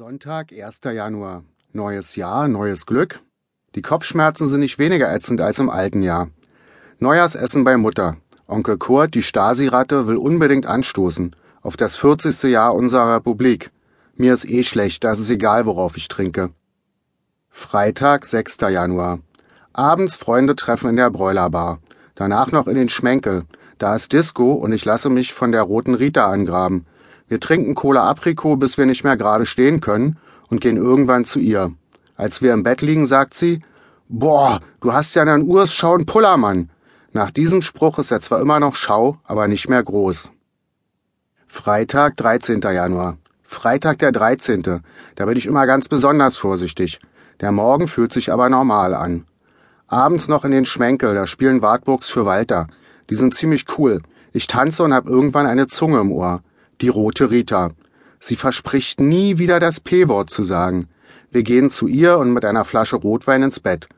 Sonntag, 1. Januar. Neues Jahr, neues Glück. Die Kopfschmerzen sind nicht weniger ätzend als im alten Jahr. Neujahrsessen bei Mutter. Onkel Kurt, die Stasi-Ratte, will unbedingt anstoßen. Auf das 40. Jahr unserer Republik. Mir ist eh schlecht, da ist es egal, worauf ich trinke. Freitag, 6. Januar. Abends Freunde treffen in der Bräulerbar. Danach noch in den Schmenkel. Da ist Disco und ich lasse mich von der roten Rita angraben. Wir trinken Cola Apricot, bis wir nicht mehr gerade stehen können und gehen irgendwann zu ihr. Als wir im Bett liegen, sagt sie, Boah, du hast ja einen Urs Schauen Pullermann. Nach diesem Spruch ist er zwar immer noch Schau, aber nicht mehr groß. Freitag, 13. Januar. Freitag der 13. Da bin ich immer ganz besonders vorsichtig. Der Morgen fühlt sich aber normal an. Abends noch in den Schmenkel, da spielen Wartburgs für Walter. Die sind ziemlich cool. Ich tanze und hab irgendwann eine Zunge im Ohr die rote Rita. Sie verspricht nie wieder das P-Wort zu sagen. Wir gehen zu ihr und mit einer Flasche Rotwein ins Bett.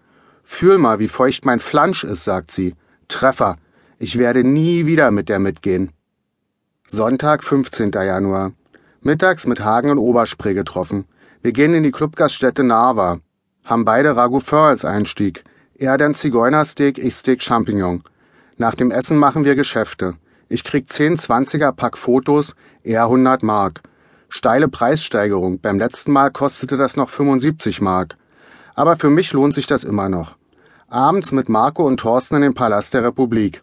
Fühl mal, wie feucht mein Flansch ist, sagt sie. Treffer. Ich werde nie wieder mit der mitgehen. Sonntag, 15. Januar. Mittags mit Hagen und Oberspree getroffen. Wir gehen in die Clubgaststätte Narva. Haben beide Ragoufin als Einstieg. Er dann Zigeunersteak, ich Steak Champignon. Nach dem Essen machen wir Geschäfte. Ich krieg 10 20er Pack Fotos, eher 100 Mark. Steile Preissteigerung. Beim letzten Mal kostete das noch 75 Mark. Aber für mich lohnt sich das immer noch. Abends mit Marco und Thorsten in den Palast der Republik.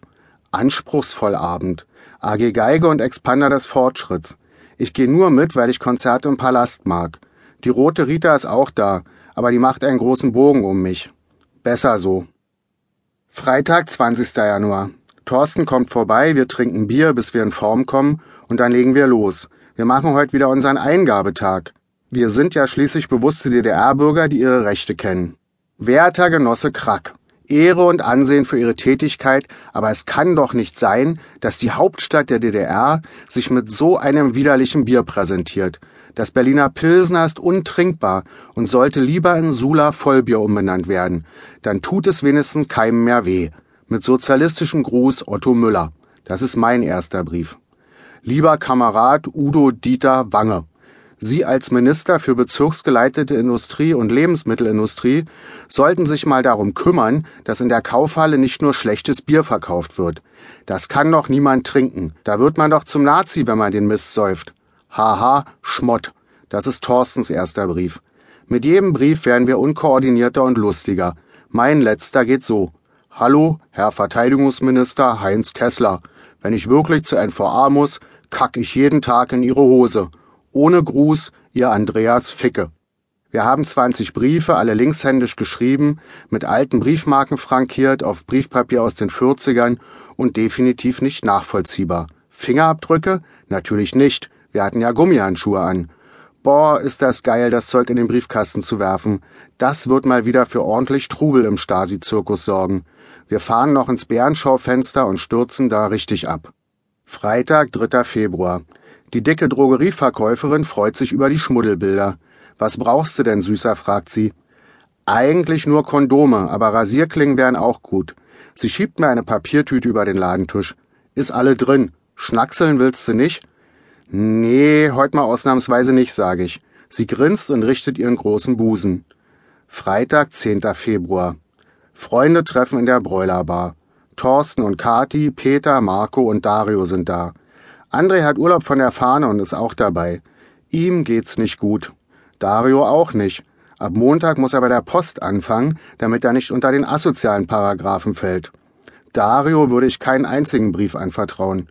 Anspruchsvoll Abend. AG Geige und Expander des Fortschritts. Ich gehe nur mit, weil ich Konzerte im Palast mag. Die rote Rita ist auch da, aber die macht einen großen Bogen um mich. Besser so. Freitag, 20. Januar. Thorsten kommt vorbei, wir trinken Bier, bis wir in Form kommen, und dann legen wir los. Wir machen heute wieder unseren Eingabetag. Wir sind ja schließlich bewusste DDR-Bürger, die ihre Rechte kennen. Werter Genosse Krack. Ehre und Ansehen für ihre Tätigkeit, aber es kann doch nicht sein, dass die Hauptstadt der DDR sich mit so einem widerlichen Bier präsentiert. Das Berliner Pilsner ist untrinkbar und sollte lieber in Sula Vollbier umbenannt werden. Dann tut es wenigstens keinem mehr weh. Mit sozialistischem Gruß Otto Müller. Das ist mein erster Brief. Lieber Kamerad Udo Dieter Wange. Sie als Minister für bezirksgeleitete Industrie und Lebensmittelindustrie sollten sich mal darum kümmern, dass in der Kaufhalle nicht nur schlechtes Bier verkauft wird. Das kann doch niemand trinken. Da wird man doch zum Nazi, wenn man den Mist säuft. Haha, Schmott. Das ist Thorstens erster Brief. Mit jedem Brief werden wir unkoordinierter und lustiger. Mein letzter geht so. Hallo, Herr Verteidigungsminister Heinz Kessler. Wenn ich wirklich zu NVA muss, kack ich jeden Tag in Ihre Hose. Ohne Gruß, Ihr Andreas Ficke. Wir haben 20 Briefe, alle linkshändisch geschrieben, mit alten Briefmarken frankiert, auf Briefpapier aus den 40ern und definitiv nicht nachvollziehbar. Fingerabdrücke? Natürlich nicht. Wir hatten ja Gummihandschuhe an. Boah, ist das geil, das Zeug in den Briefkasten zu werfen. Das wird mal wieder für ordentlich Trubel im Stasi-Zirkus sorgen. Wir fahren noch ins Bärenschaufenster und stürzen da richtig ab. Freitag, 3. Februar. Die dicke Drogerieverkäuferin freut sich über die Schmuddelbilder. Was brauchst du denn, Süßer? fragt sie. Eigentlich nur Kondome, aber Rasierklingen wären auch gut. Sie schiebt mir eine Papiertüte über den Ladentisch. Ist alle drin. Schnackseln willst du nicht? Nee, heute mal ausnahmsweise nicht, sage ich. Sie grinst und richtet ihren großen Busen. Freitag, 10. Februar. Freunde treffen in der Bräulerbar. Thorsten und Kati, Peter, Marco und Dario sind da. André hat Urlaub von der Fahne und ist auch dabei. Ihm geht's nicht gut. Dario auch nicht. Ab Montag muss er bei der Post anfangen, damit er nicht unter den asozialen Paragraphen fällt. Dario würde ich keinen einzigen Brief anvertrauen.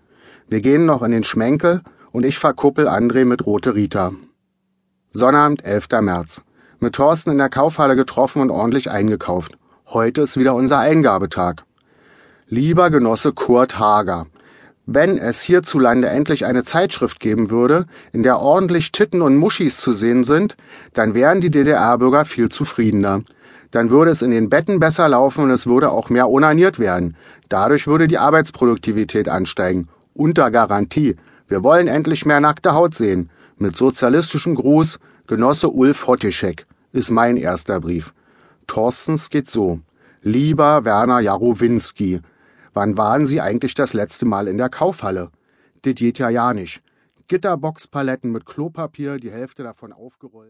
Wir gehen noch in den Schmenkel und ich verkuppel André mit Rote Rita. Sonnabend, 11. März. Mit Thorsten in der Kaufhalle getroffen und ordentlich eingekauft. Heute ist wieder unser Eingabetag. Lieber Genosse Kurt Hager, wenn es hierzulande endlich eine Zeitschrift geben würde, in der ordentlich Titten und Muschis zu sehen sind, dann wären die DDR-Bürger viel zufriedener. Dann würde es in den Betten besser laufen und es würde auch mehr onaniert werden. Dadurch würde die Arbeitsproduktivität ansteigen. Unter Garantie. Wir wollen endlich mehr nackte Haut sehen. Mit sozialistischem Gruß, Genosse Ulf Hottischek, ist mein erster Brief. Thorstens geht so. Lieber Werner Jarowinski, wann waren Sie eigentlich das letzte Mal in der Kaufhalle? Dit geht ja ja nicht. Gitterboxpaletten mit Klopapier, die Hälfte davon aufgerollt.